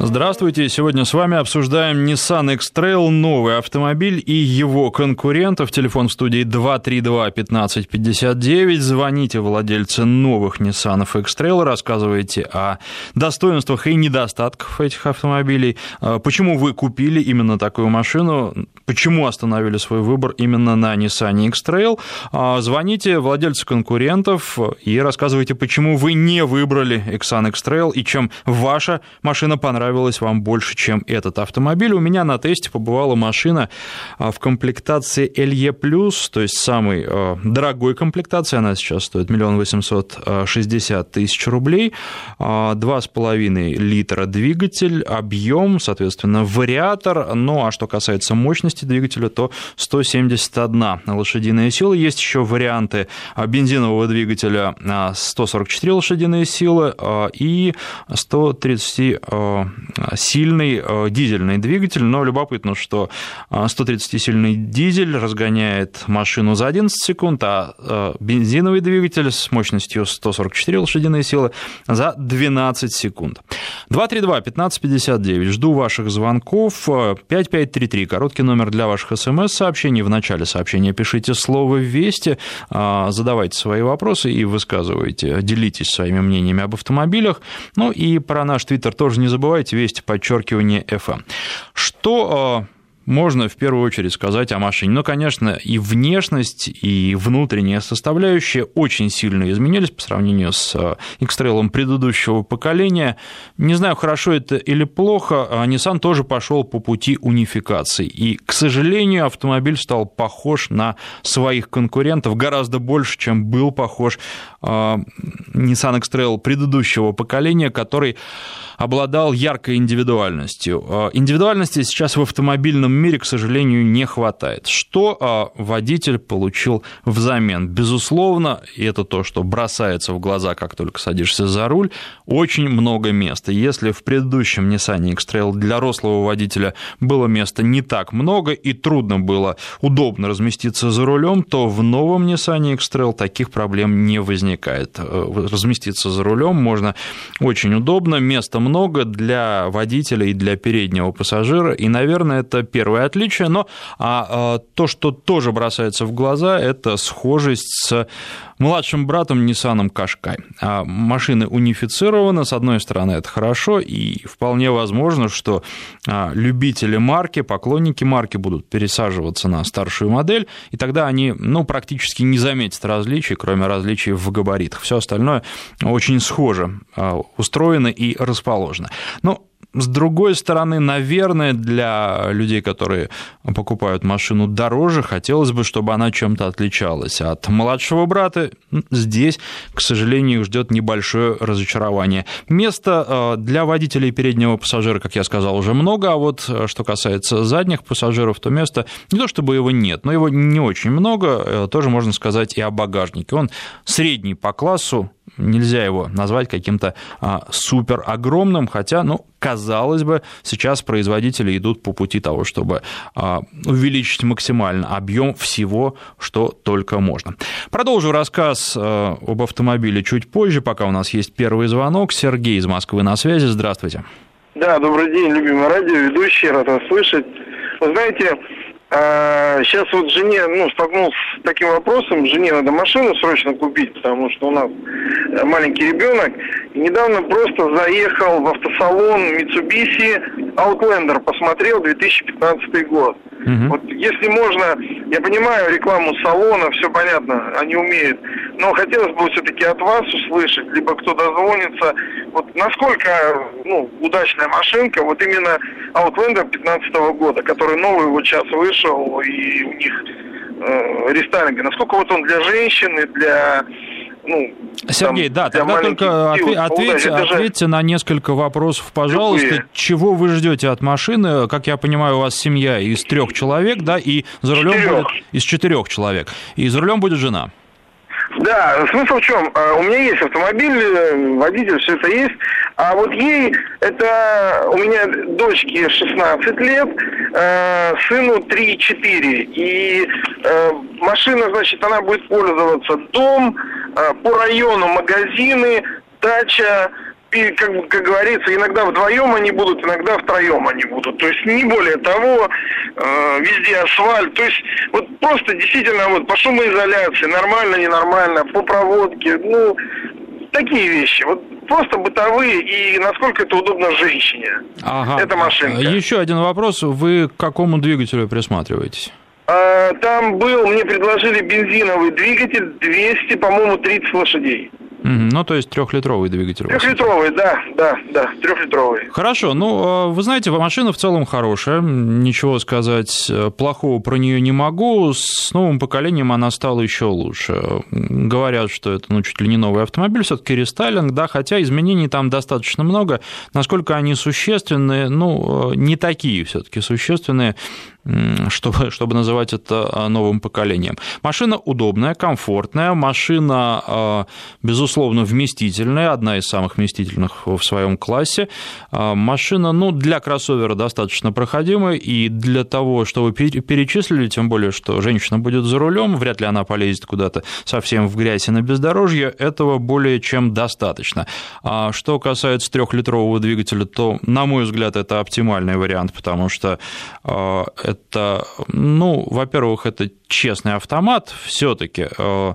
Здравствуйте, сегодня с вами обсуждаем Nissan X-Trail, новый автомобиль и его конкурентов. Телефон в студии 232-1559. Звоните владельцы новых Nissan X-Trail, рассказывайте о достоинствах и недостатках этих автомобилей, а, почему вы купили именно такую машину, почему остановили свой выбор именно на Nissan X-Trail. А, звоните владельцы конкурентов и рассказывайте, почему вы не выбрали Nissan X-Trail и чем ваша машина понравилась вам больше, чем этот автомобиль. У меня на тесте побывала машина а, в комплектации LE+, то есть самой а, дорогой комплектации, она сейчас стоит 1 860 тысяч рублей, 2,5 а, литра двигатель, объем, соответственно, вариатор, ну а что касается мощности двигателя, то 171 лошадиная сила. Есть еще варианты бензинового двигателя 144 лошадиные силы и 130 сильный э, дизельный двигатель, но любопытно, что 130-сильный э, дизель разгоняет машину за 11 секунд, а бензиновый двигатель с мощностью 144 лошадиные силы за 12 секунд. 232-1559. Жду ваших звонков. 5533. Короткий номер для ваших смс-сообщений. В начале сообщения пишите слово «Вести», задавайте свои вопросы и высказывайте, делитесь своими мнениями об автомобилях. Ну и про наш твиттер тоже не забывайте вести подчеркивание FM. Что а, можно в первую очередь сказать о машине. Ну, конечно, и внешность, и внутренняя составляющая очень сильно изменились по сравнению с э, X-Trail предыдущего поколения. Не знаю, хорошо это или плохо, а Nissan тоже пошел по пути унификации. И, к сожалению, автомобиль стал похож на своих конкурентов гораздо больше, чем был похож э, Nissan X-Trail предыдущего поколения, который обладал яркой индивидуальностью. Э, индивидуальности сейчас в автомобильном мире, к сожалению, не хватает. Что а, водитель получил взамен? Безусловно, и это то, что бросается в глаза, как только садишься за руль, очень много места. Если в предыдущем Nissan X-Trail для рослого водителя было места не так много и трудно было удобно разместиться за рулем, то в новом Nissan X-Trail таких проблем не возникает. Э, разместиться за рулем можно очень удобно, места много для водителя и для переднего пассажира, и, наверное, это первый первое отличие, но а, а, то, что тоже бросается в глаза, это схожесть с младшим братом Nissan Qashqai. А машины унифицированы, с одной стороны, это хорошо, и вполне возможно, что а, любители марки, поклонники марки будут пересаживаться на старшую модель, и тогда они ну, практически не заметят различий, кроме различий в габаритах. Все остальное очень схоже а, устроено и расположено. Но с другой стороны, наверное, для людей, которые покупают машину дороже, хотелось бы, чтобы она чем-то отличалась. От младшего брата здесь, к сожалению, ждет небольшое разочарование. Места э, для водителей переднего пассажира, как я сказал, уже много, а вот э, что касается задних пассажиров, то места не то чтобы его нет, но его не очень много, э, тоже можно сказать и о багажнике. Он средний по классу, нельзя его назвать каким-то а, супер огромным, хотя, ну, казалось бы, сейчас производители идут по пути того, чтобы а, увеличить максимально объем всего, что только можно. Продолжу рассказ а, об автомобиле чуть позже, пока у нас есть первый звонок. Сергей из Москвы на связи. Здравствуйте. Да, добрый день, любимый радио, ведущий, рад вас слышать. Вы знаете, а, сейчас вот жене, ну, столкнулся с таким вопросом, жене надо машину срочно купить, потому что у нас маленький ребенок. И недавно просто заехал в автосалон Mitsubishi Outlander, посмотрел 2015 год. Угу. Вот если можно, я понимаю рекламу салона, все понятно, они умеют, но хотелось бы все-таки от вас услышать, либо кто дозвонится, вот насколько ну, удачная машинка, вот именно Outlander 15 года, который новый вот сейчас вышел, и у них э, рестайлинга, насколько вот он для женщины, для ну, Сергей, там, да, тогда только отве- ответьте, ответьте на несколько вопросов, пожалуйста. Любые. Чего вы ждете от машины? Как я понимаю, у вас семья из трех человек, да, и за рулем четырех. будет из четырех человек, и за рулем будет жена. Да, смысл в чем? А, у меня есть автомобиль, э, водитель, все это есть. А вот ей, это у меня дочке 16 лет, э, сыну 3-4. И э, машина, значит, она будет пользоваться дом, по району магазины, дача, и, как, как говорится, иногда вдвоем они будут, иногда втроем они будут. То есть не более того, э, везде асфальт. То есть вот просто действительно вот по шумоизоляции, нормально, ненормально, по проводке, ну, такие вещи. Вот просто бытовые и насколько это удобно женщине. Ага. Эта машинка. Еще один вопрос. Вы к какому двигателю присматриваетесь? А, там был, мне предложили бензиновый двигатель 200, по-моему, 30 лошадей. Ну, то есть трехлитровый двигатель. Трехлитровый, да, да, да, трехлитровый. Хорошо, ну, а, вы знаете, машина в целом хорошая, ничего сказать э, плохого про нее не могу. С новым поколением она стала еще лучше. Говорят, что это, ну, чуть ли не новый автомобиль, все-таки рестайлинг, да, хотя изменений там достаточно много. Насколько они существенные, ну, э, не такие все-таки существенные чтобы, чтобы называть это новым поколением. Машина удобная, комфортная, машина, а, безусловно, вместительная, одна из самых вместительных в своем классе. А, машина, ну, для кроссовера достаточно проходимая, и для того, что вы перечислили, тем более, что женщина будет за рулем, вряд ли она полезет куда-то совсем в грязь и на бездорожье, этого более чем достаточно. А что касается трехлитрового двигателя, то, на мой взгляд, это оптимальный вариант, потому что это, ну, во-первых, это честный автомат все-таки э,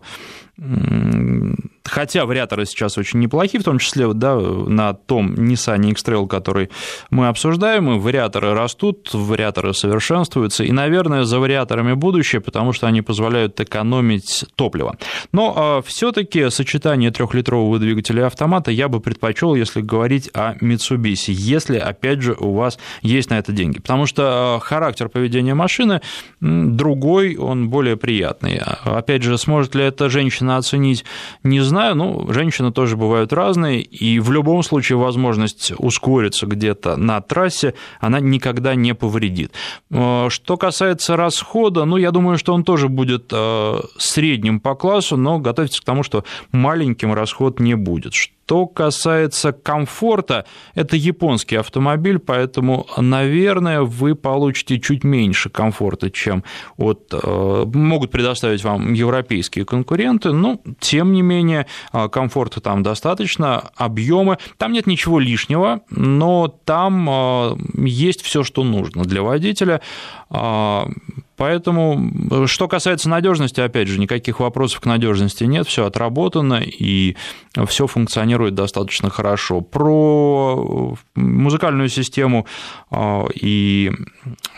хотя вариаторы сейчас очень неплохие, в том числе да, на том Nissan X-Trail, который мы обсуждаем, и вариаторы растут, вариаторы совершенствуются, и, наверное, за вариаторами будущее, потому что они позволяют экономить топливо. Но а, все-таки сочетание трехлитрового двигателя и автомата я бы предпочел, если говорить о Mitsubishi, если, опять же, у вас есть на это деньги, потому что а, характер поведения машины другой, он более приятный. Опять же, сможет ли эта женщина оценить, не знаю, ну, женщины тоже бывают разные, и в любом случае возможность ускориться где-то на трассе, она никогда не повредит. Э, что касается расхода, ну, я думаю, что он тоже будет э, средним по классу, но готовьтесь к тому, что маленьким расход не будет. Что касается комфорта, это японский автомобиль, поэтому, наверное, вы получите чуть меньше комфорта, чем от, э, могут предоставить вам европейские конкуренты, но, тем не менее, э, комфорта там достаточно, объемы, там нет ничего лишнего, но там э, есть все, что нужно для водителя. Поэтому, что касается надежности, опять же, никаких вопросов к надежности нет, все отработано и все функционирует достаточно хорошо. Про музыкальную систему а, и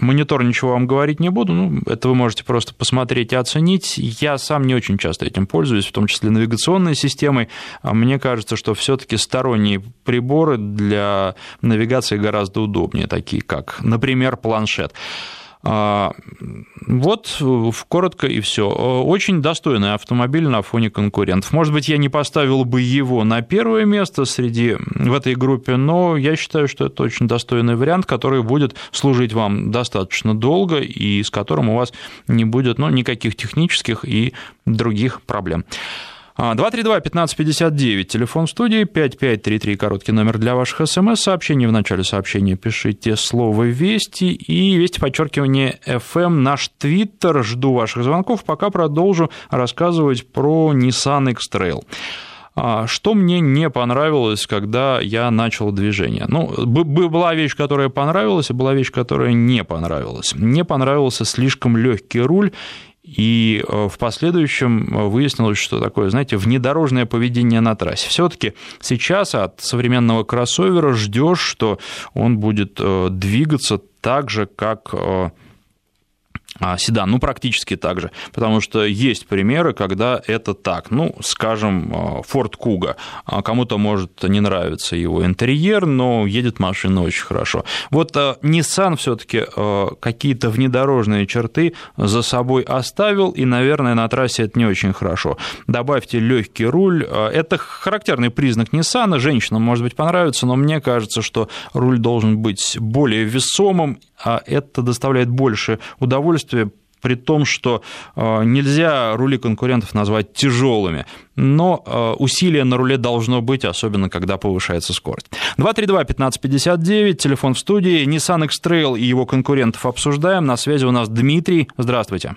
монитор ничего вам говорить не буду, ну, это вы можете просто посмотреть и оценить. Я сам не очень часто этим пользуюсь, в том числе навигационной системой. А мне кажется, что все-таки сторонние приборы для навигации гораздо удобнее, такие как, например, планшет. А, вот, коротко и все. Очень достойный автомобиль на фоне конкурентов. Может быть, я не поставил бы его на первое место среди в этой группе, но я считаю, что это очень достойный вариант, который будет служить вам достаточно долго и с которым у вас не будет ну, никаких технических и других проблем. 232-1559, а, телефон студии, 5533, короткий номер для ваших смс-сообщений. В начале сообщения пишите слово «Вести» и «Вести» подчеркивание FM, наш твиттер. Жду ваших звонков, пока продолжу рассказывать про Nissan X-Trail. А, что мне не понравилось, когда я начал движение? Ну, была вещь, которая понравилась, и была вещь, которая не понравилась. Мне понравился слишком легкий руль и э, в последующем э, выяснилось, что такое, знаете, внедорожное поведение на трассе. Все-таки сейчас от современного кроссовера ждешь, что он будет э, двигаться так же, как седан, ну, практически так же, потому что есть примеры, когда это так, ну, скажем, а, Ford Kuga, а, кому-то может не нравиться его интерьер, но едет машина очень хорошо. Вот Nissan все таки какие-то внедорожные черты за собой оставил, и, наверное, на трассе это не очень хорошо. Добавьте легкий руль, это характерный признак Nissan, женщинам, может быть, понравится, но мне кажется, что руль должен быть более весомым, а это доставляет больше удовольствия при том, что э, нельзя рули конкурентов назвать тяжелыми, но э, усилие на руле должно быть, особенно когда повышается скорость. 232-1559, телефон в студии, Nissan X-Trail и его конкурентов обсуждаем. На связи у нас Дмитрий. Здравствуйте.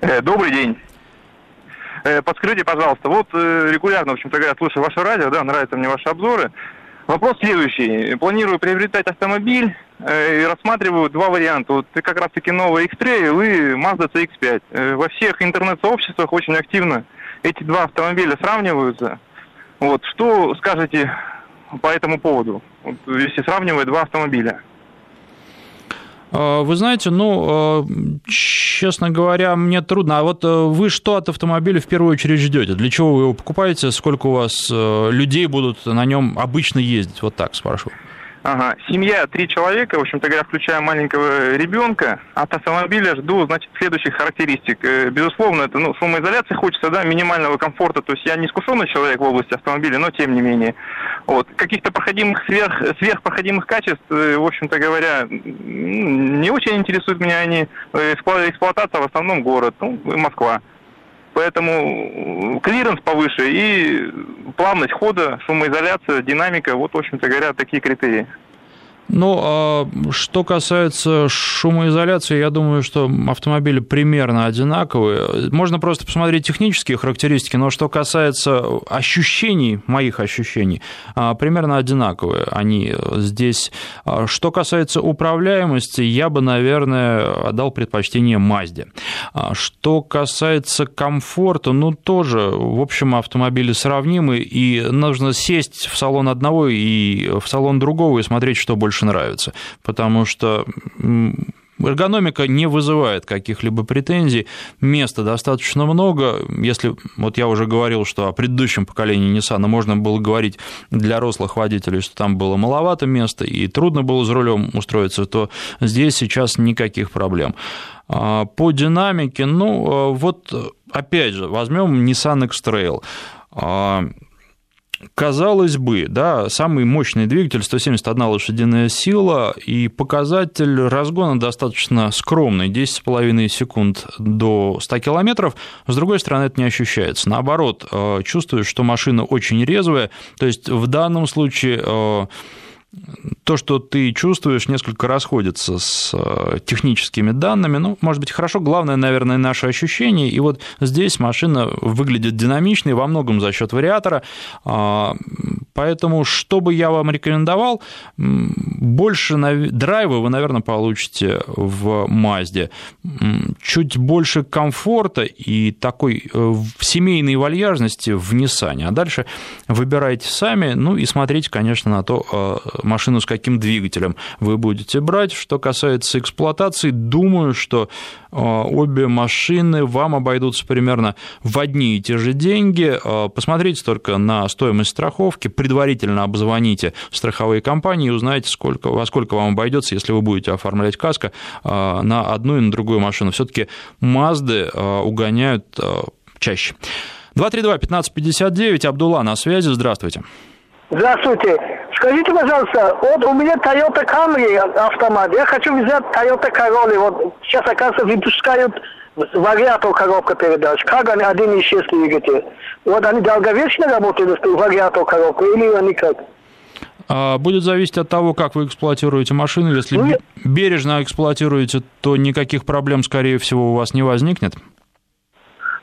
Э, добрый день. Подскажите, пожалуйста, вот регулярно, в общем-то говоря, слушаю ваше радио, да, нравятся мне ваши обзоры. Вопрос следующий. Планирую приобретать автомобиль э, и рассматриваю два варианта. Вот как раз-таки новый X-Trail и Mazda CX-5. Э, во всех интернет-сообществах очень активно эти два автомобиля сравниваются. Вот, что скажете по этому поводу, вот, если сравнивать два автомобиля? А, вы знаете, ну, а, честно говоря, мне трудно. А вот э, вы что от автомобиля в первую очередь ждете? Для чего вы его покупаете? Сколько у вас э, людей будут на нем обычно ездить? Вот так спрашиваю. Ага. Семья, три человека, в общем-то говоря, включая маленького ребенка. От автомобиля жду, значит, следующих характеристик. Э, безусловно, это, ну, шумоизоляции хочется, да, минимального комфорта. То есть я не искушенный человек в области автомобиля, но тем не менее. Вот. Каких-то проходимых, сверх, сверхпроходимых качеств, э, в общем-то говоря, не очень интересуют меня они. Э, эксплуатация в основном город, ну, Москва. Поэтому клиренс повыше и плавность хода, шумоизоляция, динамика, вот, в общем-то говоря, такие критерии. Ну, а что касается шумоизоляции, я думаю, что автомобили примерно одинаковые. Можно просто посмотреть технические характеристики, но что касается ощущений, моих ощущений, а, примерно одинаковые они здесь. А, что касается управляемости, я бы, наверное, отдал предпочтение Мазде. А, что касается комфорта, ну, тоже, в общем, автомобили сравнимы, и нужно сесть в салон одного и в салон другого и смотреть, что больше больше нравится, потому что Эргономика не вызывает каких-либо претензий, места достаточно много. Если, вот я уже говорил, что о предыдущем поколении Nissan можно было говорить для рослых водителей, что там было маловато места и трудно было за рулем устроиться, то здесь сейчас никаких проблем. А, по динамике, ну, вот опять же, возьмем Nissan X-Trail а, Казалось бы, да, самый мощный двигатель 171 лошадиная сила, и показатель разгона достаточно скромный, 10,5 секунд до 100 километров. С другой стороны, это не ощущается. Наоборот, э, чувствуешь, что машина очень резвая. То есть в данном случае э, то, что ты чувствуешь, несколько расходится с э, техническими данными. Ну, может быть, хорошо. Главное, наверное, наше ощущение. И вот здесь машина выглядит динамичной во многом за счет вариатора. А, поэтому, что бы я вам рекомендовал, больше драйва вы, наверное, получите в Мазде. Чуть больше комфорта и такой э, семейной вальяжности в Ниссане. А дальше выбирайте сами, ну и смотрите, конечно, на то, э, машину с каким двигателем вы будете брать. Что касается эксплуатации, думаю, что а, обе машины вам обойдутся примерно в одни и те же деньги. А, посмотрите только на стоимость страховки, предварительно обзвоните страховые компании и узнаете, сколько, во сколько вам обойдется, если вы будете оформлять каско а, на одну и на другую машину. Все-таки Мазды угоняют чаще. 232-1559, Абдулла на связи, здравствуйте. Здравствуйте. Скажите, пожалуйста, вот у меня Toyota Camry автомат, я хочу взять Toyota Corolla, вот сейчас, оказывается, выпускают вариатор коробка передач, как они 1.6 двигатель. Вот они долговечно работают, вариатор коробка, или они как? А, будет зависеть от того, как вы эксплуатируете машину. Если ну, бережно эксплуатируете, то никаких проблем, скорее всего, у вас не возникнет.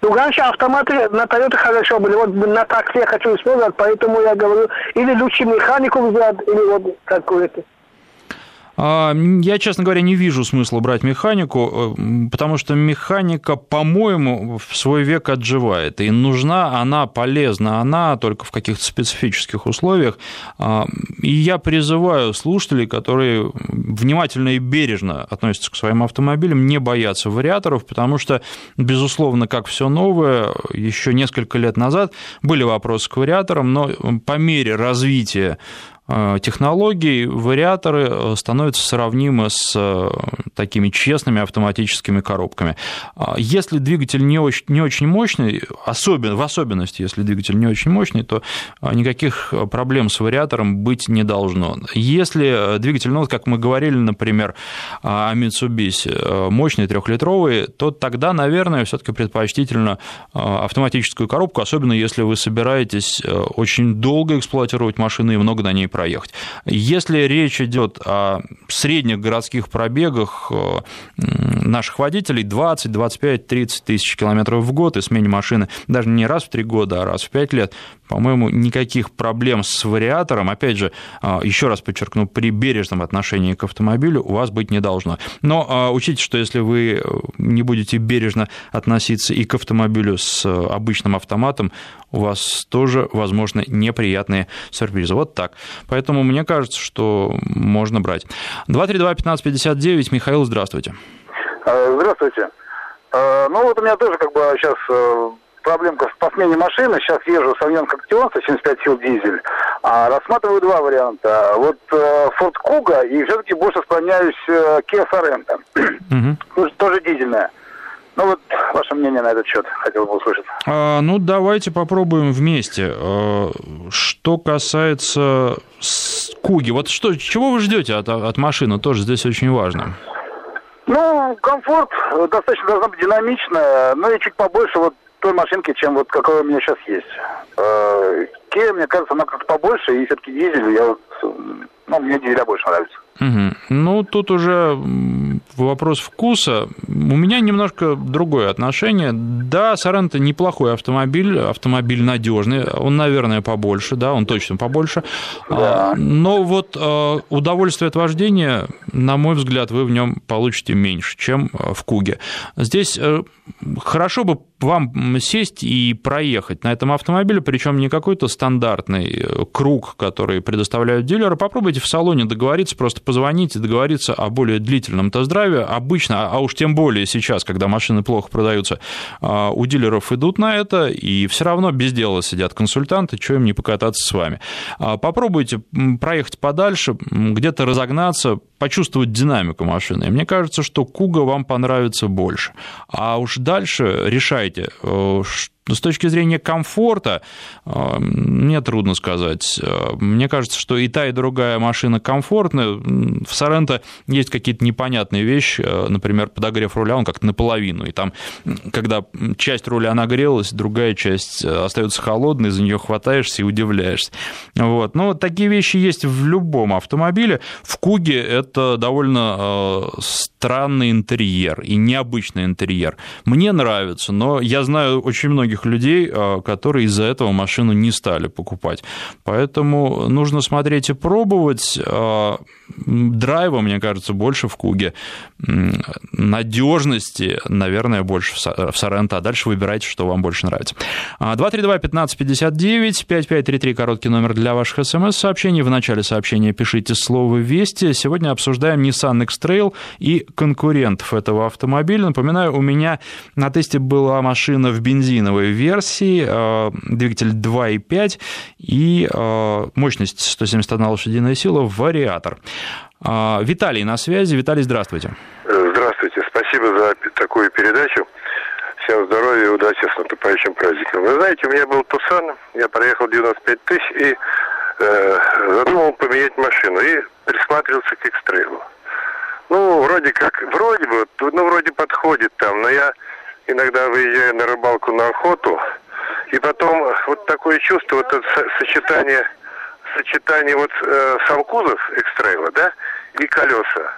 Раньше автоматы на Toyota хорошо были. Вот на такси я хочу использовать, поэтому я говорю, или лучше механику взять, или вот какую-то. А, я, честно говоря, не вижу смысла брать механику, э, потому что механика, по-моему, в свой век отживает. И нужна она, полезна она только в каких-то специфических условиях. А, и я призываю слушателей, которые внимательно и бережно относятся к своим автомобилям, не бояться вариаторов, потому что, безусловно, как все новое, еще несколько лет назад были вопросы к вариаторам, но по мере развития технологий вариаторы э, становятся сравнимы с э, такими честными автоматическими коробками. А если двигатель не очень, не очень мощный, особенно, в особенности, если двигатель не очень мощный, то никаких проблем с вариатором быть не должно. Если двигатель, ну, как мы говорили, например, о Mitsubishi, мощный трехлитровый, то тогда, наверное, все-таки предпочтительно автоматическую коробку, особенно если вы собираетесь очень долго эксплуатировать машину и много на ней проехать. Если речь идет о средних городских пробегах наших водителей 20, 25, 30 тысяч километров в год и смене машины даже не раз в три года, а раз в пять лет, по-моему, никаких проблем с вариатором, опять же, а, еще раз подчеркну, при бережном отношении к автомобилю у вас быть не должно. Но а, учите, что если вы э, не будете бережно относиться и к автомобилю с обычным автоматом, у вас тоже, возможно, неприятные сюрпризы. Вот так. Поэтому мне кажется, что можно брать. 232-1559, Михаил, здравствуйте. А, здравствуйте. Ну вот у меня тоже как бы сейчас э, проблемка по смене машины. Сейчас езжу Савьон Коктион 175 сил дизель. А рассматриваю два варианта. Вот э, Ford Kuga и все-таки больше склоняюсь э, Kia Sorento. Угу. Тоже дизельная. Ну вот ваше мнение на этот счет хотел бы услышать. А, ну давайте попробуем вместе. А, что касается Куги, вот что, чего вы ждете от, от машины, тоже здесь очень важно. Ну, комфорт достаточно должна быть динамичная, но и чуть побольше вот той машинки, чем вот какой у меня сейчас есть. Э, мне кажется, она как-то побольше, и все-таки дизель, я вот, ну, мне дизеля больше нравится. Угу. Ну, тут уже вопрос вкуса. У меня немножко другое отношение. Да, Соренто неплохой автомобиль, автомобиль надежный, он, наверное, побольше, да, он точно побольше. Да. Но вот э, удовольствие от вождения, на мой взгляд, вы в нем получите меньше, чем э, в Куге. Здесь э, хорошо бы вам сесть и проехать на этом автомобиле, причем не какой-то стандартный круг, который предоставляют дилеры. Попробуйте в салоне договориться, просто позвонить и договориться о более длительном тест-драйве. Обычно, а уж тем более сейчас, когда машины плохо продаются, а, у дилеров идут на это, и все равно без дела сидят консультанты, что им не покататься с вами. А, попробуйте проехать подальше, где-то разогнаться, почувствовать динамику машины. Мне кажется, что Куга вам понравится больше. А уж дальше решайте, э, с точки зрения комфорта, э, мне трудно сказать. Э, мне кажется, что и та, и другая машина комфортная. В Соренто есть какие-то непонятные вещи, э, например, подогрев руля, он как-то наполовину, и там, когда часть руля нагрелась, другая часть остается холодной, за нее хватаешься и удивляешься. Вот. Но такие вещи есть в любом автомобиле. В Куге это довольно странный интерьер и необычный интерьер. Мне нравится, но я знаю очень многих людей, а, которые из-за этого машину не стали покупать. Поэтому нужно смотреть и пробовать. А, драйва, мне кажется, больше в Куге. Надежности, наверное, больше в Соренто. А дальше выбирайте, что вам больше нравится. 232-1559, 5533, короткий номер для ваших смс-сообщений. В начале сообщения пишите слово «Вести». Сегодня обсуждаем Nissan X-Trail и конкурентов этого автомобиля. Напоминаю, у меня на тесте была машина в бензиновой версии, э, двигатель 2.5 и э, мощность 171 лошадиная сила, вариатор. Э, Виталий на связи. Виталий, здравствуйте. Здравствуйте. Спасибо за такую передачу. Всем здоровья и удачи с наступающим праздником. Вы знаете, у меня был Тусан, я проехал 95 тысяч и э, задумал поменять машину и присматривался к экстрейлу. Ну, вроде как, вроде бы, ну, вроде подходит там, но я иногда выезжаю на рыбалку, на охоту, и потом вот такое чувство, вот это сочетание, сочетание вот э, сам кузов экстрейла, да, и колеса,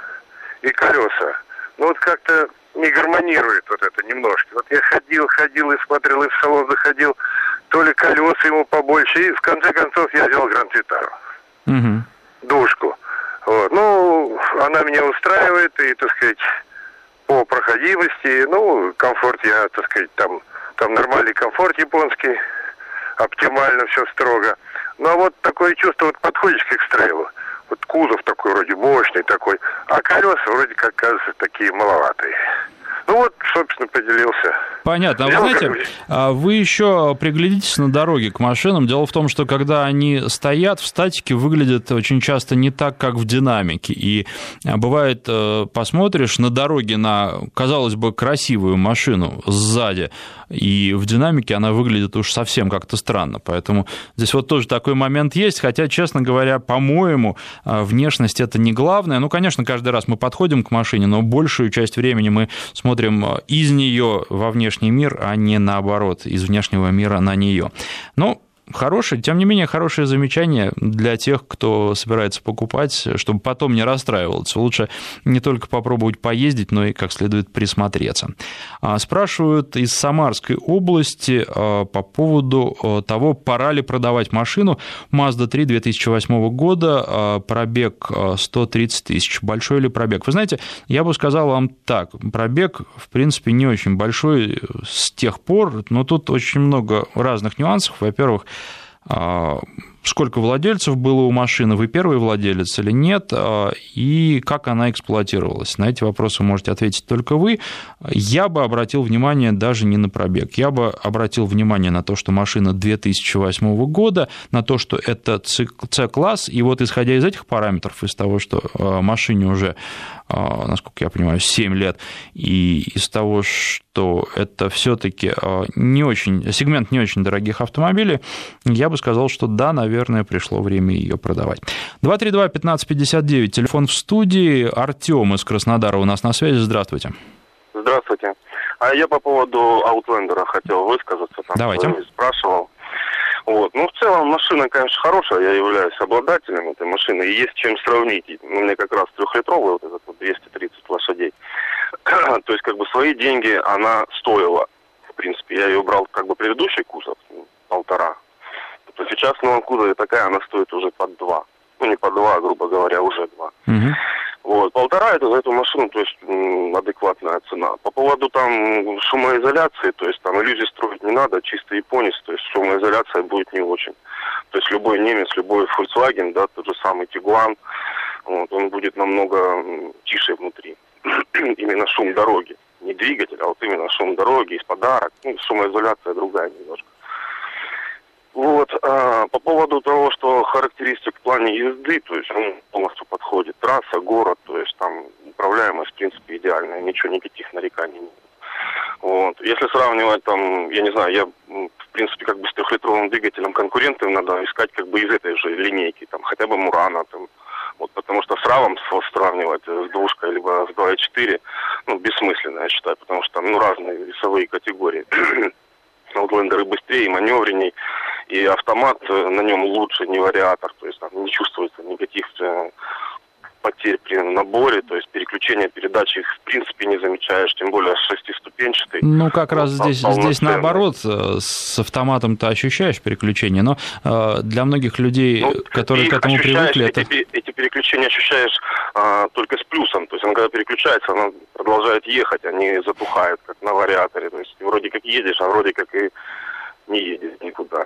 и колеса. Ну, вот как-то не гармонирует вот это немножко. Вот я ходил, ходил и смотрел, и в салон заходил, то ли колеса ему побольше, и в конце концов я взял Гранд Витару. Угу. Душку. Вот. Ну, она меня устраивает, и, так сказать, по проходимости, ну, комфорт я, так сказать, там, там нормальный комфорт японский, оптимально все строго. Ну, а вот такое чувство, вот подходишь к экстрейлу, вот кузов такой вроде мощный такой, а колеса вроде как, кажется, такие маловатые. Ну вот, собственно, поделился. Понятно. А вы знаете, а вы еще приглядитесь на дороге к машинам. Дело в том, что когда они стоят в статике, выглядят очень часто не так, как в динамике. И а, бывает, э, посмотришь на дороге на, казалось бы, красивую машину сзади, и в динамике она выглядит уж совсем как-то странно. Поэтому здесь вот тоже такой момент есть, хотя, честно говоря, по-моему, а, внешность это не главное. Ну, конечно, каждый раз мы подходим к машине, но большую часть времени мы смотрим из нее во внешний мир, а не наоборот, из внешнего мира на нее. Ну, хорошее, тем не менее, хорошее замечание для тех, кто собирается покупать, чтобы потом не расстраиваться. Лучше не только попробовать поездить, но и как следует присмотреться. А, спрашивают из Самарской области а, по поводу а, того, пора ли продавать машину Mazda 3 2008 года, пробег 130 тысяч. Большой ли пробег? Вы знаете, я бы сказал вам так, пробег, в принципе, не очень большой с тех пор, но тут очень много разных нюансов. Во-первых, uh, сколько владельцев было у машины, вы первый владелец или нет, а, и как она эксплуатировалась. На эти вопросы можете ответить только вы. Я бы обратил внимание даже не на пробег. Я бы обратил внимание на то, что машина 2008 года, на то, что это C-класс, и вот исходя из этих параметров, из того, что а, машине уже а, насколько я понимаю, 7 лет, и из того, что это все-таки не очень, сегмент не очень дорогих автомобилей, я бы сказал, что да, наверное, пришло время ее продавать. 232-1559, телефон в студии. Артем из Краснодара у нас на связи. Здравствуйте. Здравствуйте. А я по поводу Outlander хотел высказаться. Там Давайте. Спрашивал. Вот. Ну, в целом, машина, конечно, хорошая. Я являюсь обладателем этой машины. И есть чем сравнить. У меня как раз трехлитровый вот этот вот 230 лошадей. То есть, как бы, свои деньги она стоила. В принципе, я ее брал, как бы, предыдущий кузов, полтора. То сейчас в новом кузове такая, она стоит уже под два. Ну, не под два, а, грубо говоря, уже два. Угу. Вот, полтора это за эту машину, то есть адекватная цена. По поводу там шумоизоляции, то есть там иллюзий строить не надо, чисто японец, то есть шумоизоляция будет не очень. То есть любой немец, любой Volkswagen, да, тот же самый Tiguan, вот, он будет намного тише внутри. именно шум дороги. Не двигатель, а вот именно шум дороги, из подарок. Ну, шумоизоляция другая немножко. Вот, а, по поводу того, что характеристик в плане езды, то есть он полностью подходит. Трасса, город, то есть там управляемость, в принципе, идеальная, ничего, никаких нареканий нет. Вот. Если сравнивать там, я не знаю, я в принципе как бы с трехлитровым двигателем конкурентов надо искать как бы из этой же линейки, там хотя бы Мурана, там, вот, потому что с равом сравнивать с двушкой либо с 2.4, ну, бессмысленно, я считаю, потому что там, ну, разные весовые категории. Outlander быстрее, маневренней, и автомат э, на нем лучше, не вариатор, то есть там не чувствуется никаких э, потерь при наборе, то есть переключение передач их в принципе не замечаешь, тем более шестиступенчатый. Ну, как раз здесь, здесь наоборот, э, с автоматом ты ощущаешь переключение, но для многих людей, ну, которые к этому привыкли, эти, это... Эти переключения ощущаешь а, только с плюсом, то есть он когда переключается, он продолжает ехать, они затухают, как на вариаторе, то есть вроде как едешь, а вроде как и не едешь никуда.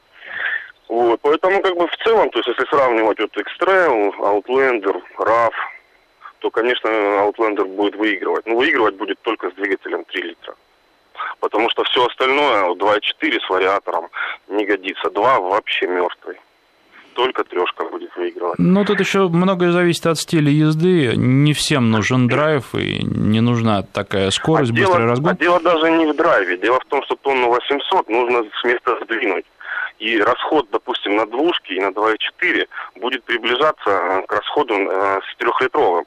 Вот, поэтому как бы в целом, то есть если сравнивать вот X-Trail, Outlander, RAV, то, конечно, Outlander будет выигрывать. Но выигрывать будет только с двигателем 3 литра. Потому что все остальное, 2.4 с вариатором, не годится. 2 вообще мертвый. Только трешка будет выигрывать. Ну, тут еще многое зависит от стиля езды. Не всем нужен драйв, и не нужна такая скорость, а быстрый дело, разгон. А дело даже не в драйве. Дело в том, что тонну 800 нужно с места сдвинуть и расход, допустим, на двушке и на 2,4 будет приближаться э, к расходу э, с трехлитровым.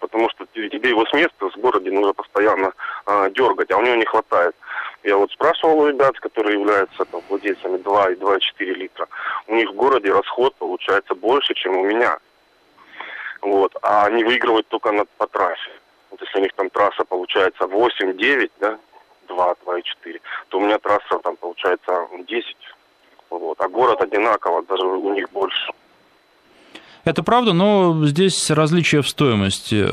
Потому что тебе его с места в городе нужно постоянно э, дергать, а у него не хватает. Я вот спрашивал у ребят, которые являются там, владельцами 2 и 2,4 литра. У них в городе расход получается больше, чем у меня. Вот. А они выигрывают только на, по трассе. Вот если у них там трасса получается 8-9, да, 2, 2,4, то у меня трасса там получается 10, вот. А город одинаково, даже у них больше. Это правда, но здесь различия в стоимости э,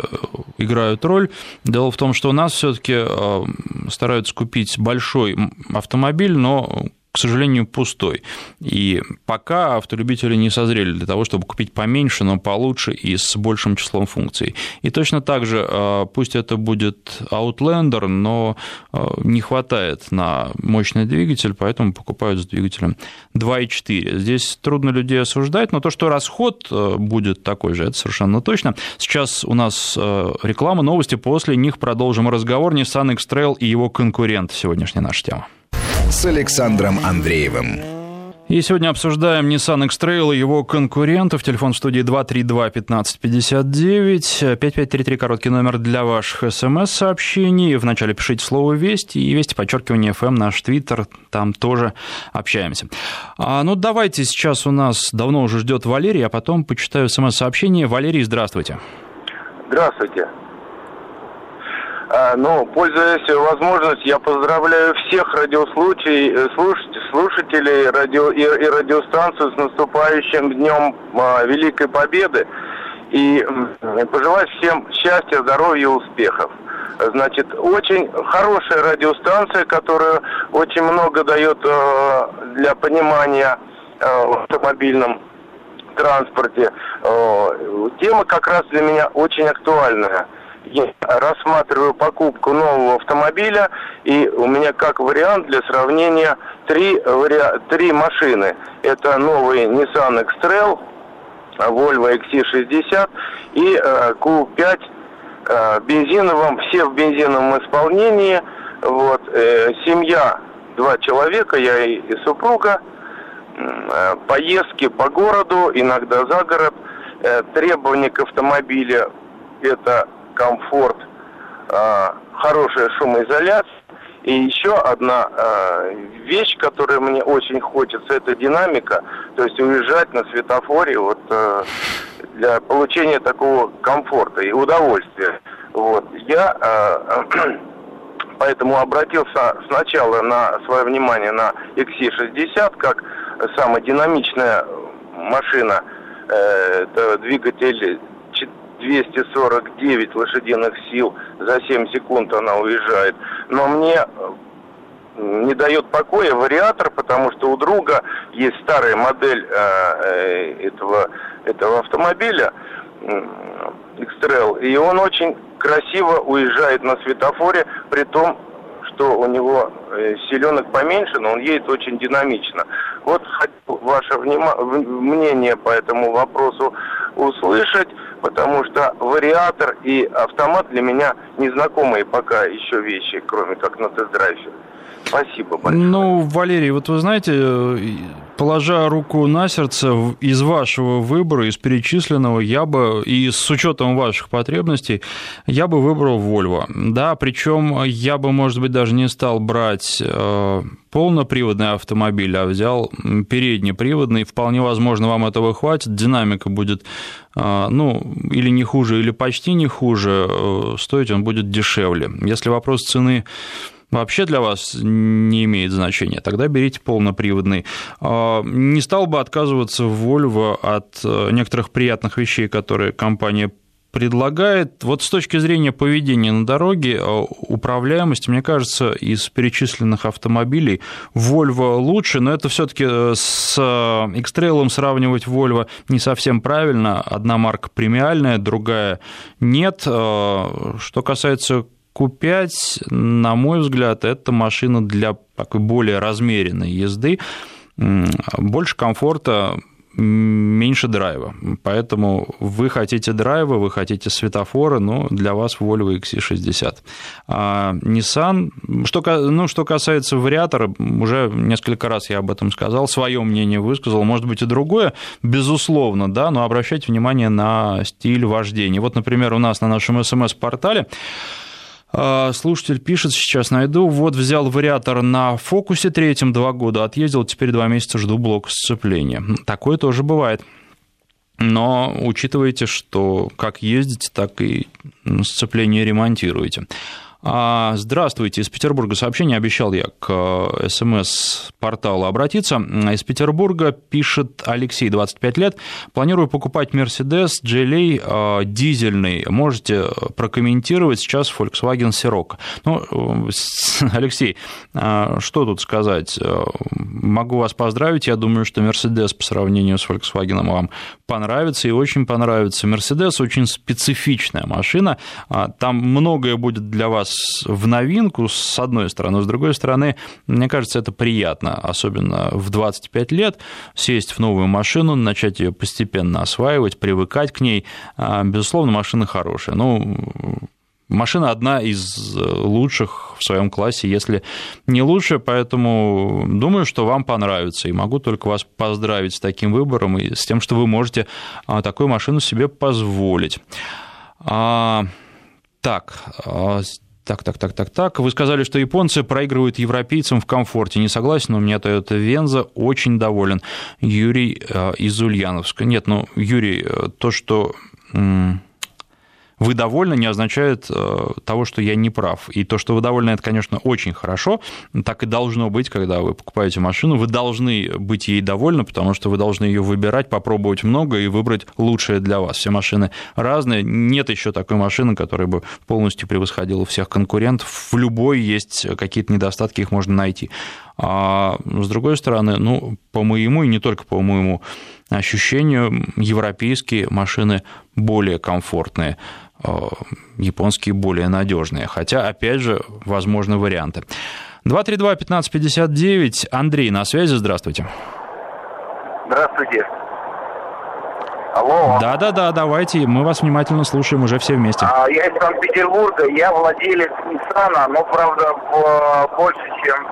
играют роль. Дело в том, что у нас все-таки э, стараются купить большой автомобиль, но к сожалению, пустой. И пока автолюбители не созрели для того, чтобы купить поменьше, но получше и с большим числом функций. И точно так же, а, пусть это будет Outlander, но а, не хватает на мощный двигатель, поэтому покупают с двигателем 2.4. Здесь трудно людей осуждать, но то, что расход а, будет такой же, это совершенно точно. Сейчас у нас реклама, новости, после них продолжим разговор. Nissan X-Trail и его конкурент. Сегодняшняя наша тема с Александром Андреевым. И сегодня обсуждаем Nissan X-Trail и его конкурентов. Телефон в студии 232-1559. 5533, короткий номер для ваших смс-сообщений. Вначале пишите слово «Вести» и «Вести», подчеркивание «ФМ», наш твиттер. Там тоже общаемся. А, ну, давайте сейчас у нас давно уже ждет Валерий, а потом почитаю смс-сообщение. Валерий, здравствуйте. Здравствуйте. А, ну, пользуясь возможностью, я поздравляю всех радиослушателей, э, радио и, и радиостанцию с наступающим днем а, Великой Победы и пожелать всем счастья, здоровья и успехов. Значит, очень хорошая радиостанция, которая очень много дает э, для понимания э, в автомобильном транспорте. Тема как раз для меня очень актуальная – рассматриваю покупку нового автомобиля, и у меня как вариант для сравнения три, вари... три машины. Это новый Nissan X-Trail, Volvo XC60 и э, Q5 э, бензиновом, все в бензиновом исполнении. Вот, э, семья, два человека, я и, и супруга, э, поездки по городу, иногда за город. Э, требования к автомобилю это комфорт, а, хорошая шумоизоляция. И еще одна э, вещь, которая мне очень хочется, это динамика. То есть уезжать на светофоре вот, э, для получения такого комфорта и удовольствия. Вот. Я э, поэтому обратился сначала на свое внимание на XC60 как самая динамичная машина. Э, это двигатель 249 лошадиных сил, за 7 секунд она уезжает. Но мне э, не дает покоя вариатор, потому что у друга есть старая модель э, э, этого, этого автомобиля, X-Trail, и он очень красиво уезжает на светофоре, при том, что у него э, селенок поменьше, но он едет очень динамично. Вот хочу ваше мнение по этому вопросу услышать потому что вариатор и автомат для меня незнакомые пока еще вещи, кроме как на тест-драйве. Спасибо большое. Ну, Валерий, вот вы знаете, положа руку на сердце, из вашего выбора, из перечисленного, я бы, и с учетом ваших потребностей, я бы выбрал Volvo. Да, причем я бы, может быть, даже не стал брать э, полноприводный автомобиль, а взял переднеприводный. Вполне возможно, вам этого хватит. Динамика будет, э, ну, или не хуже, или почти не хуже. Э, стоить он будет дешевле. Если вопрос цены вообще для вас не имеет значения, тогда берите полноприводный. А, не стал бы отказываться Volvo от э, некоторых приятных вещей, которые компания предлагает. Вот с точки зрения поведения на дороге, э, управляемости, мне кажется, из перечисленных автомобилей Volvo лучше, но это все таки э, с X-Trail сравнивать Volvo не совсем правильно. Одна марка премиальная, другая нет. Что касается Q5, на мой взгляд, это машина для такой более размеренной езды, больше комфорта, меньше драйва. Поэтому вы хотите драйва, вы хотите светофора, но для вас Volvo XC60. А Nissan, что, ну, что касается вариатора, уже несколько раз я об этом сказал, свое мнение высказал, может быть и другое, безусловно, да, но обращайте внимание на стиль вождения. Вот, например, у нас на нашем смс-портале слушатель пишет сейчас, найду, вот взял вариатор на фокусе третьем два года, отъездил, теперь два месяца жду блок сцепления. Такое тоже бывает. Но учитывайте, что как ездите, так и сцепление ремонтируете. А, здравствуйте, из Петербурга сообщение, обещал я к э, СМС-порталу обратиться. Из Петербурга пишет Алексей, 25 лет. Планирую покупать Mercedes GLA э, дизельный. Можете прокомментировать сейчас Volkswagen Sirocco. Ну, э, Алексей, что тут сказать? Могу вас поздравить. Я думаю, что Mercedes по сравнению с Volkswagen вам понравится и очень понравится. Mercedes очень специфичная машина. Там многое будет для вас в новинку, с одной стороны. С другой стороны, мне кажется, это приятно, особенно в 25 лет, сесть в новую машину, начать ее постепенно осваивать, привыкать к ней. А, безусловно, машина хорошая. Ну, машина одна из лучших в своем классе, если не лучше, поэтому думаю, что вам понравится, и могу только вас поздравить с таким выбором и с тем, что вы можете а, такую машину себе позволить. А, так, а, так, так, так, так, так. Вы сказали, что японцы проигрывают европейцам в комфорте. Не согласен, у меня Toyota Venza очень доволен. Юрий э, из Ульяновска. Нет, ну, Юрий, э, то, что вы довольны, не означает э, того, что я не прав. И то, что вы довольны, это, конечно, очень хорошо. Так и должно быть, когда вы покупаете машину. Вы должны быть ей довольны, потому что вы должны ее выбирать, попробовать много и выбрать лучшее для вас. Все машины разные. Нет еще такой машины, которая бы полностью превосходила всех конкурентов. В любой есть какие-то недостатки, их можно найти. А с другой стороны, ну, по моему и не только по моему ощущению, европейские машины более комфортные. Э, японские более надежные. Хотя, опять же, возможны варианты. 232-1559. Андрей на связи, здравствуйте. Здравствуйте. Алло. Да-да-да, давайте, мы вас внимательно слушаем уже все вместе. А, я из Санкт-Петербурга, я владелец Nissan, но, правда, больше, чем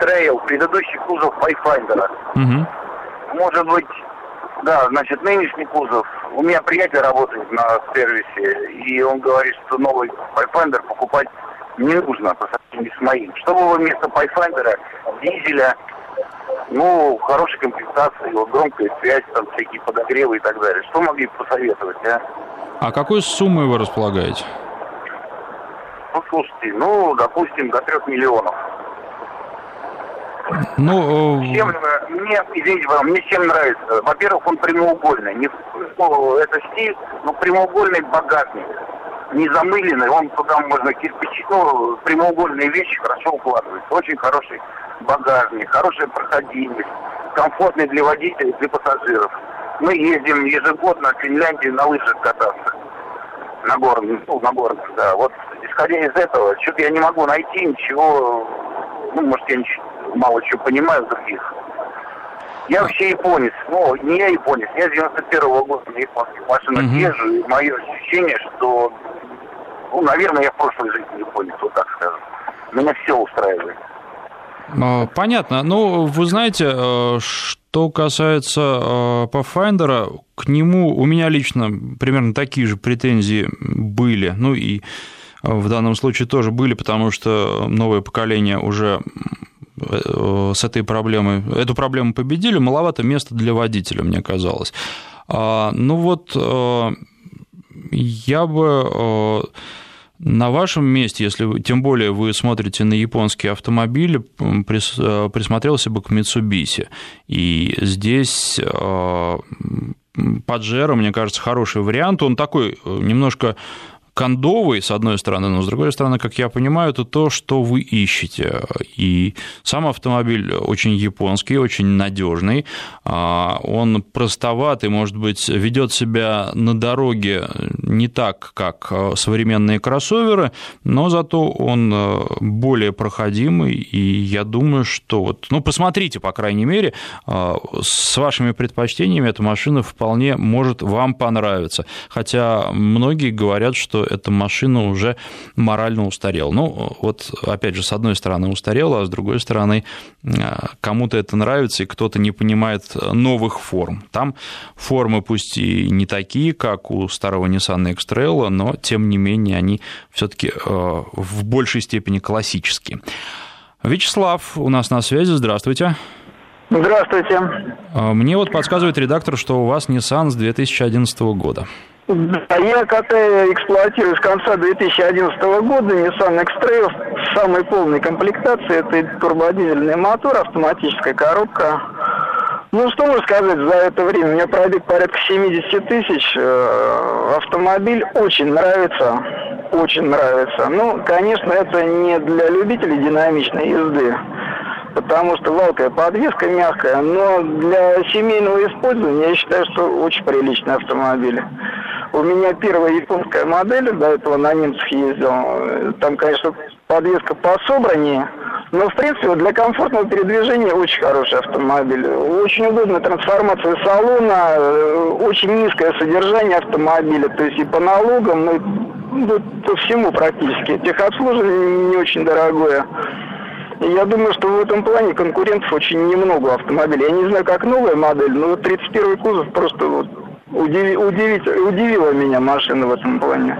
X-Trail, предыдущий кузов Pathfinder. Угу. Может быть, да, значит, нынешний кузов. У меня приятель работает на сервисе, и он говорит, что новый Pathfinder покупать не нужно по сравнению с моим. Что было вместо Pathfinder, дизеля, ну, хорошей комплектации, вот громкая связь, там всякие подогревы и так далее. Что могли посоветовать, а? А какой суммой вы располагаете? Ну, слушайте, ну, допустим, до трех миллионов. Ну, э, чем, мне, извините, мне чем нравится? Во-первых, он прямоугольный. Не, ну, это стиль, но прямоугольный багажник. Не замыленный, он туда можно кирпичи, ну, прямоугольные вещи хорошо укладываются. Очень хороший багажник, хорошая проходимость, комфортный для водителей, для пассажиров. Мы ездим ежегодно в Финляндию на лыжах кататься. На горных, ну, на горных, да. Вот исходя из этого, что-то я не могу найти ничего, ну, может, я ничего мало чего понимаю других. Я вообще японец. Ну, не я японец, я с 91-го года на японских машинах угу. езжу, и мое ощущение, что, ну, наверное, я в прошлой жизни японец, вот так скажем. Меня все устраивает. А, понятно. Ну, вы знаете, э, что касается э, Pathfinder, к нему у меня лично примерно такие же претензии были. Ну и в данном случае тоже были, потому что новое поколение уже Э, с этой проблемой, эту проблему победили, маловато места для водителя, мне казалось. А, ну вот, э, я бы э, на вашем месте, если тем более вы смотрите на японские автомобили, присмотрелся бы к Mitsubishi. И здесь Паджеро, мне кажется, хороший вариант. Он такой немножко кондовый, с одной стороны, но с другой стороны, как я понимаю, это то, что вы ищете. И сам автомобиль очень японский, очень надежный, а, он простоватый, может быть, ведет себя на дороге не так, как современные кроссоверы, но зато он э, более проходимый, и я думаю, что вот, ну, посмотрите, по крайней мере, э, с вашими предпочтениями эта машина вполне может вам понравиться. Хотя многие говорят, что эта машина уже морально устарела. Ну, вот, опять же, с одной стороны устарела, а с другой стороны кому-то это нравится, и кто-то не понимает новых форм. Там формы пусть и не такие, как у старого Nissan X-Trail, но, тем не менее, они все таки э, в большей степени классические. Вячеслав у нас на связи, здравствуйте. Здравствуйте. Э, мне вот подсказывает редактор, что у вас Nissan с 2011 года. Да, я КТ эксплуатирую с конца 2011 года Nissan X-Trail с самой полной комплектацией. Это турбодизельный мотор, автоматическая коробка. Ну, что можно сказать за это время? У меня пробег порядка 70 тысяч. Э, автомобиль очень нравится. Очень нравится. Ну, конечно, это не для любителей динамичной езды потому что валкая подвеска мягкая, но для семейного использования я считаю, что очень приличный автомобиль. У меня первая японская модель, до этого на немцах ездил. Там, конечно, подвеска пособраннее, Но, в принципе, для комфортного передвижения очень хороший автомобиль. Очень удобная трансформация салона, э, очень низкое содержание автомобиля. То есть и по налогам, и ну, по всему практически. Техобслуживание не очень дорогое. Я думаю, что в этом плане конкурентов очень немного автомобилей. Я не знаю, как новая модель, но 31 кузов просто вот удиви, удивить, удивила меня машина в этом плане.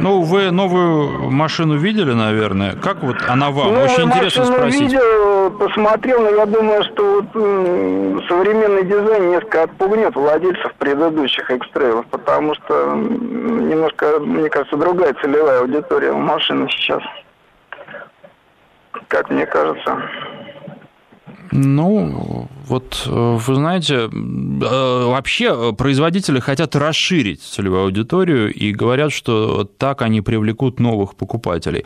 Ну, вы новую машину видели, наверное. Как вот она вам? Ну, Очень интересно спросить. видел, посмотрел, но я думаю, что вот, современный дизайн несколько отпугнет владельцев предыдущих экстрейлов, потому что немножко, мне кажется, другая целевая аудитория у машины сейчас. Как мне кажется. Ну, вот э, вы знаете, э, вообще производители хотят расширить целевую аудиторию и говорят, что так они привлекут новых покупателей.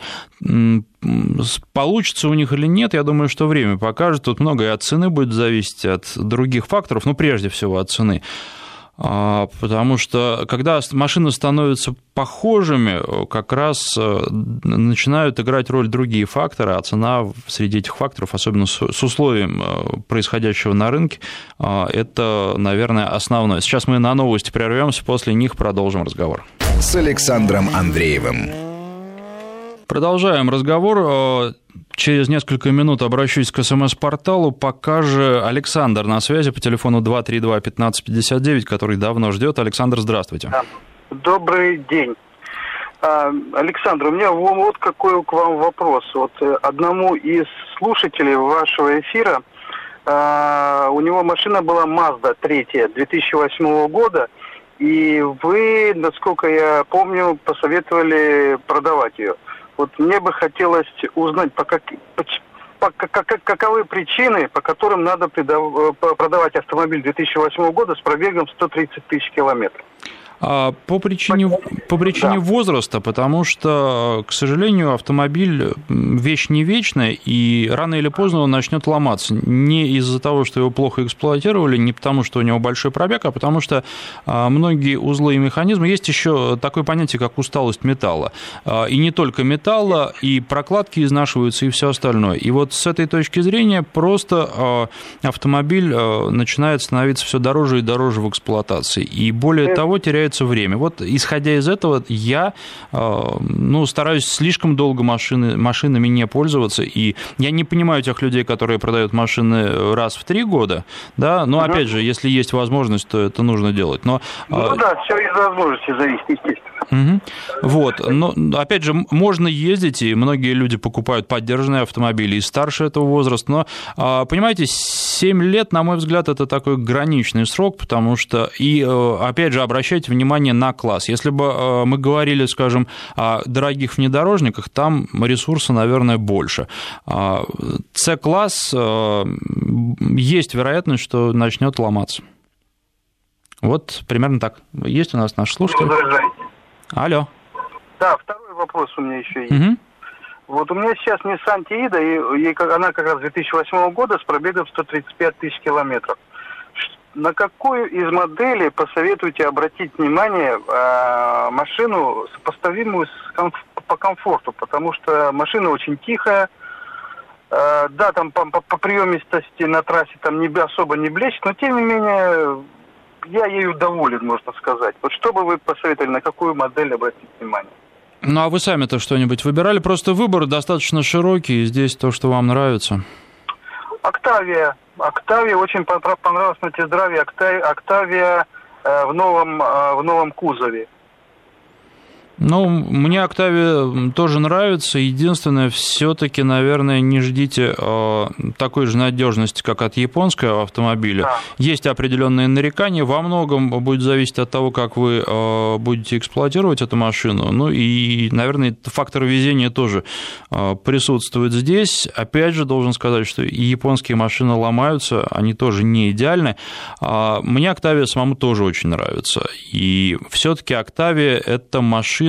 Получится у них или нет, я думаю, что время покажет. Тут многое от цены будет зависеть, от других факторов, ну, прежде всего от цены. А, Потому что когда машины становятся похожими, э, как раз э, начинают играть роль другие факторы, а цена среди этих факторов, особенно с условием э, происходящего на рынке, э, это, наверное, основное. Сейчас мы на новости прервемся, после них продолжим разговор. с Александром Андреевым. Продолжаем разговор. Через несколько минут обращусь к СМС-порталу. Пока же Александр на связи по телефону 232-1559, который давно ждет. Александр, здравствуйте. Добрый день. А, Александр, у меня во- вот какой к вам вопрос. Вот э, одному из слушателей вашего эфира, а, у него машина была Mazda 3 2008 года, и вы, насколько я помню, посоветовали продавать ее. Вот мне бы хотелось узнать, по как, поч- по- как- как- каковы причины, по которым надо э, продавать автомобиль 2008 года с пробегом 130 тысяч километров. А, По причине, по причине возраста, потому что, к сожалению, автомобиль вещь не вечная, и рано или поздно он начнет ломаться. Не из-за того, что его плохо эксплуатировали, не потому, что у него большой пробег, а потому что а, многие узлы и механизмы... Есть еще такое понятие, как усталость металла. А, И не только металла, и прокладки изнашиваются, и все остальное. И вот с этой точки зрения просто автомобиль начинает становиться все дороже и дороже в эксплуатации. И более того, теряется время. Вот исходя из этого, я а, ну, стараюсь слишком долго машины, машинами не пользоваться. И я не понимаю тех людей, которые продают машины раз в три года. Да? Но опять же, если есть возможность, то это нужно делать. Но а, Ну да, все из возможности зависит, естественно. Мгм. Вот, но опять же, можно ездить, и многие люди покупают поддержанные автомобили и старше этого возраста, но, а, понимаете, 7 лет, на мой взгляд, это такой граничный срок, потому что, и, э, опять же, обращайте внимание на класс. Если бы э, мы говорили, скажем, о дорогих внедорожниках, там ресурса, наверное, больше. А, С-класс, э, есть вероятность, что начнет ломаться. Вот примерно так. Есть у нас наш слушатель? Возражаете. Алло. Да, второй вопрос у меня еще есть. Мгм. Вот у меня сейчас Nissan Tiida, и она как раз 2008 года с пробегом 135 тысяч километров. На какую из моделей посоветуете обратить внимание а, машину, сопоставимую с комф- по комфорту? Потому что машина очень тихая, а, да, там по, по- по приемистости на трассе там не, особо не блещет, но тем не менее я ею доволен, можно сказать. Вот что бы вы посоветовали, на какую модель обратить внимание? Ну, а вы сами-то что-нибудь выбирали? Просто выбор достаточно широкий, и здесь то, что вам нравится. Октавия. Октавия очень пон- понравилась на тест-драйве. Окта- Октавия э, в новом э, в новом кузове. Ну, мне Октавия тоже нравится. Единственное, все-таки, наверное, не ждите э, такой же надежности, как от японского автомобиля. Есть определенные нарекания. Во многом будет зависеть от того, как вы э, будете эксплуатировать эту машину. Ну и, наверное, фактор везения тоже э, присутствует здесь. Опять же, должен сказать, что и японские машины ломаются, они тоже не идеальны. А Мне Октавия самому тоже очень нравится. И все-таки Октавия – это машина,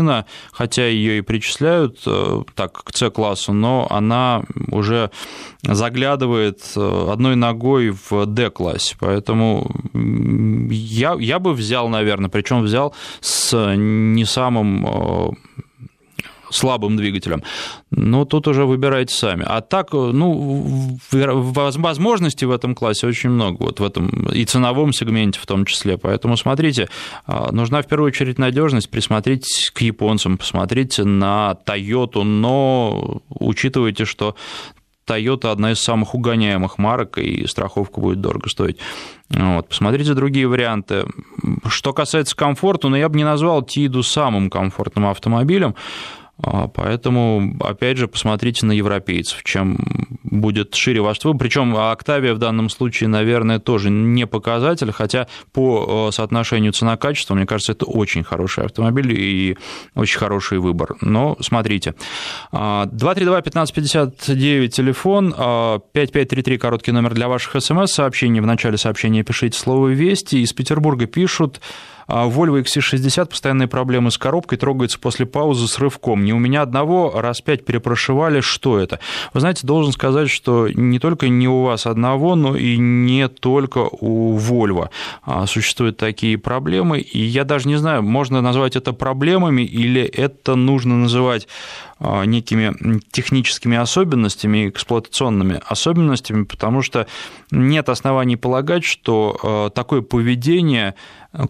хотя ее и причисляют э, так к С-классу, но она уже заглядывает э, одной ногой в D-классе. Поэтому я, я бы взял, наверное, причем взял с не самым э, слабым двигателем. Но тут уже выбирайте сами. А так, ну, возможностей в этом классе очень много, вот в этом и ценовом сегменте в том числе. Поэтому смотрите, а, нужна в первую очередь надежность, присмотритесь к японцам, посмотрите на Toyota, но учитывайте, что Toyota одна из самых угоняемых марок, и страховка будет дорого стоить. Вот. Посмотрите другие варианты. Что касается комфорта, ну, я бы не назвал Тиду самым комфортным автомобилем. А, поэтому, опять же, посмотрите на европейцев, чем будет шире ваш выбор. Причем Октавия в данном случае, наверное, тоже не показатель, хотя по э, соотношению цена-качество, мне кажется, это очень хороший автомобиль и очень хороший выбор. Но смотрите. 232-1559 а, телефон, 5533 а, короткий номер для ваших смс-сообщений. В начале сообщения пишите слово «Вести». Из Петербурга пишут, Volvo XC60 постоянные проблемы с коробкой, трогается после паузы с рывком. Не у меня одного, раз пять перепрошивали, что это? Вы знаете, должен сказать, что не только не у вас одного, но и не только у Volvo а, существуют такие проблемы, и я даже не знаю, можно назвать это проблемами или это нужно называть а, некими техническими особенностями, эксплуатационными особенностями, потому что нет оснований полагать, что такое поведение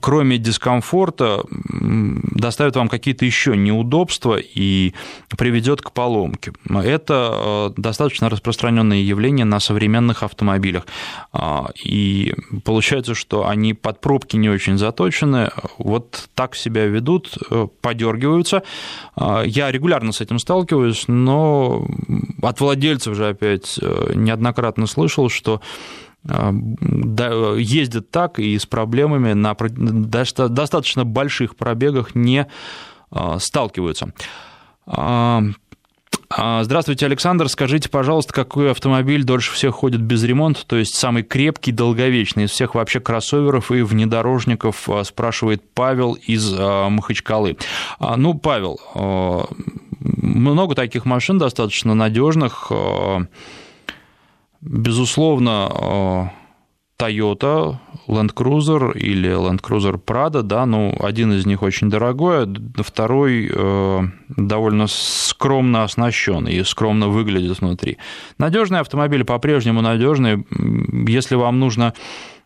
кроме дискомфорта, доставит вам какие-то еще неудобства и приведет к поломке. Это э, достаточно распространенное явление на современных автомобилях. А, и получается, что они под пробки не очень заточены, вот так себя ведут, э, подергиваются. А, я регулярно с этим сталкиваюсь, но от владельцев же опять э, неоднократно слышал, что а, ездят так и с проблемами на достаточно больших пробегах не а, сталкиваются. А, здравствуйте, Александр. Скажите, пожалуйста, какой автомобиль дольше всех ходит без ремонта, то есть самый крепкий, долговечный из всех вообще кроссоверов и внедорожников, спрашивает Павел из Махачкалы. Ну, Павел, много таких машин достаточно надежных. Безусловно, э, Toyota, Land Cruiser или Land Cruiser Prado, да, ну, один из них очень дорогой, а второй э, довольно скромно оснащен и скромно выглядит внутри. Надежные автомобили по-прежнему надежные. Если вам нужно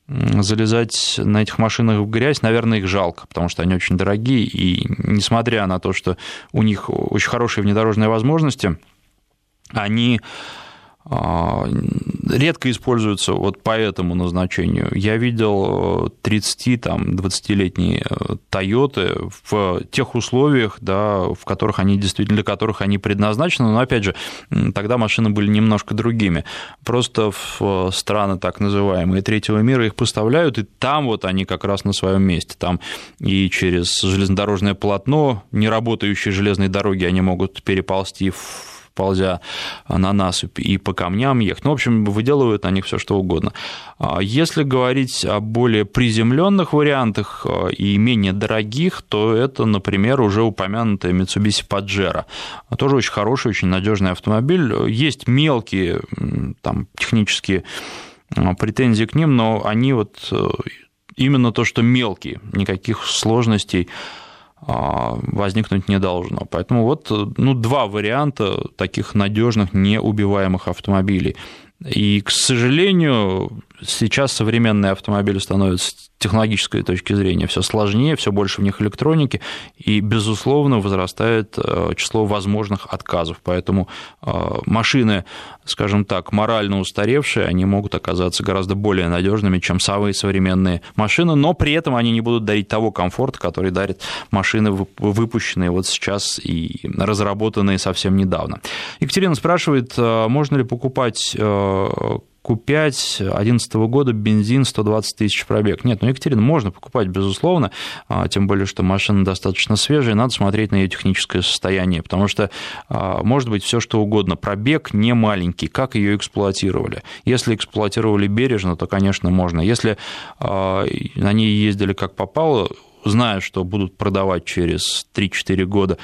залезать на этих машинах в грязь, наверное, их жалко, потому что они очень дорогие, и несмотря на то, что у них очень хорошие внедорожные возможности, они редко используются вот по этому назначению. Я видел 30-20-летние Тойоты в тех условиях, да, в которых они действительно, для которых они предназначены, но, опять же, тогда машины были немножко другими. Просто в страны так называемые третьего мира их поставляют, и там вот они как раз на своем месте. Там и через железнодорожное полотно, неработающие железные дороги, они могут переползти в ползя на насыпь и по камням ехать. Ну, в общем, выделывают на них все что угодно. А если говорить о более приземленных вариантах а, и менее дорогих, то это, например, уже упомянутая Mitsubishi Pajero. Тоже очень хороший, очень надежный автомобиль. Есть мелкие там, технические а, претензии к ним, но они вот э, именно то, что мелкие, никаких сложностей возникнуть не должно. Поэтому вот ну, два варианта таких надежных, неубиваемых автомобилей. И, к сожалению, сейчас современные автомобили становятся технологической точки зрения все сложнее, все больше в них электроники, и, безусловно, возрастает э, число возможных отказов. Поэтому э, машины, скажем так, морально устаревшие, они могут оказаться гораздо более надежными, чем самые современные машины, но при этом они не будут дарить того комфорта, который дарят машины, выпущенные вот сейчас и разработанные совсем недавно. Екатерина спрашивает, э, можно ли покупать Q5 2011 года бензин 120 тысяч пробег. Нет, ну Екатерина можно покупать, безусловно, а, тем более, что машина достаточно свежая, надо смотреть на ее техническое состояние, потому что а, может быть все что угодно. Пробег не маленький, как ее эксплуатировали. Если эксплуатировали бережно, то, конечно, можно. Если а, на ней ездили как попало, зная, что будут продавать через 3-4 года,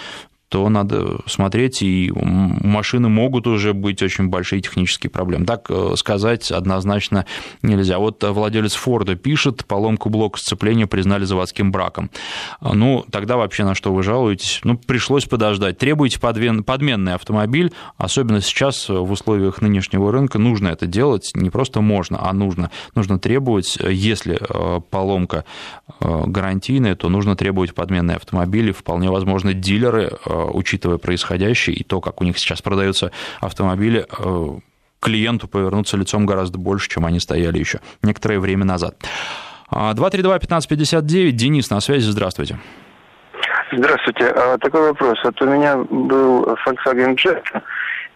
то надо смотреть, и у машины могут уже быть очень большие технические проблемы. Так э, сказать однозначно нельзя. Вот владелец Форда пишет, поломку блока сцепления признали заводским браком. Ну, тогда вообще на что вы жалуетесь? Ну, пришлось подождать. Требуете подменный автомобиль, особенно сейчас в условиях нынешнего рынка нужно это делать, не просто можно, а нужно. Нужно требовать, если э, поломка э, гарантийная, то нужно требовать подменные автомобили. Вполне возможно, дилеры, э, учитывая происходящее и то, как у них сейчас продаются автомобили, клиенту повернуться лицом гораздо больше, чем они стояли еще некоторое время назад. 232-1559, Денис на связи, здравствуйте. Здравствуйте. А, такой вопрос. Вот у меня был Volkswagen Jetta,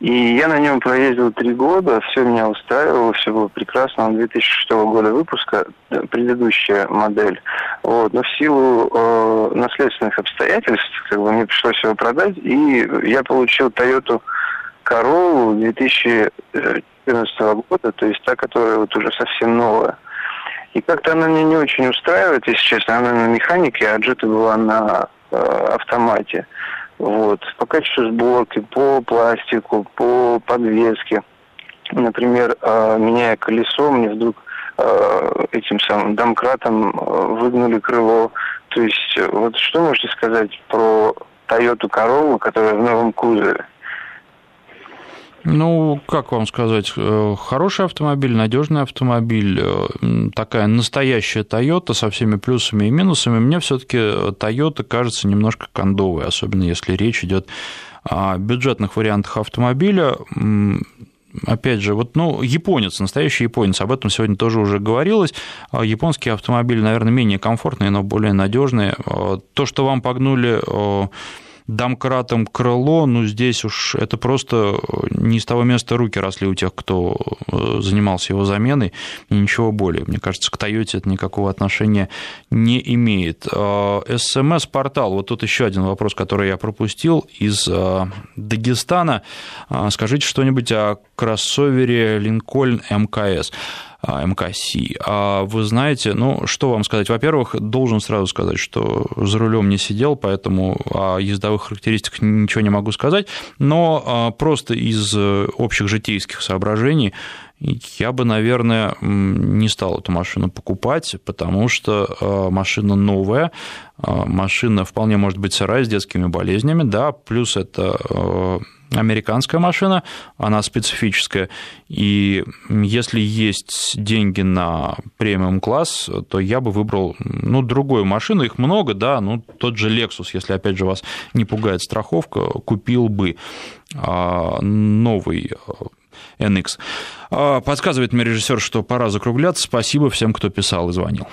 и я на нем проездил три года, все меня устраивало, все было прекрасно. Он 2006 года выпуска, предыдущая модель. Вот. Но в силу э, наследственных обстоятельств, как бы мне пришлось его продать, и я получил Toyota Corolla 2014 года, то есть та, которая вот уже совсем новая. И как-то она меня не очень устраивает, если честно. Она на механике, а Jetta была на э, автомате. Вот. По качеству сборки, по пластику, по подвеске. Например, э, меняя колесо, мне вдруг э, этим самым домкратом э, выгнули крыло. То есть, вот что можете сказать про Toyota Corolla, которая в новом кузове? Ну, как вам сказать, э, хороший автомобиль, надежный автомобиль, э, такая настоящая Toyota со всеми плюсами и минусами. Мне все-таки Toyota кажется немножко кондовой, особенно если речь идет о бюджетных вариантах автомобиля. Опять же, вот, ну, японец, настоящий японец, об этом сегодня тоже уже говорилось. Японские автомобили, наверное, менее комфортные, но более надежные. То, что вам погнули домкратом крыло, ну, здесь уж это просто не с того места руки росли у тех, кто э, занимался его заменой, и ничего более. Мне кажется, к Тойоте это никакого отношения не имеет. А, СМС-портал, вот тут еще один вопрос, который я пропустил из э, Дагестана. А, скажите что-нибудь о кроссовере Lincoln МКС. А, МКС. А вы знаете, ну, что вам сказать? Во-первых, должен сразу сказать, что за рулем не сидел, поэтому о ездовых характеристиках ничего не могу сказать, но а, просто из э, общих житейских соображений я бы, наверное, не стал эту машину покупать, потому что а, машина новая, машина вполне может быть сырая с детскими болезнями, да, плюс это американская машина, она специфическая, и если есть деньги на премиум класс, то я бы выбрал, ну, другую машину, их много, да, ну, тот же Lexus, если, опять же, вас не пугает страховка, купил бы а, новый NX. А, подсказывает мне режиссер, что пора закругляться. Спасибо всем, кто писал и звонил.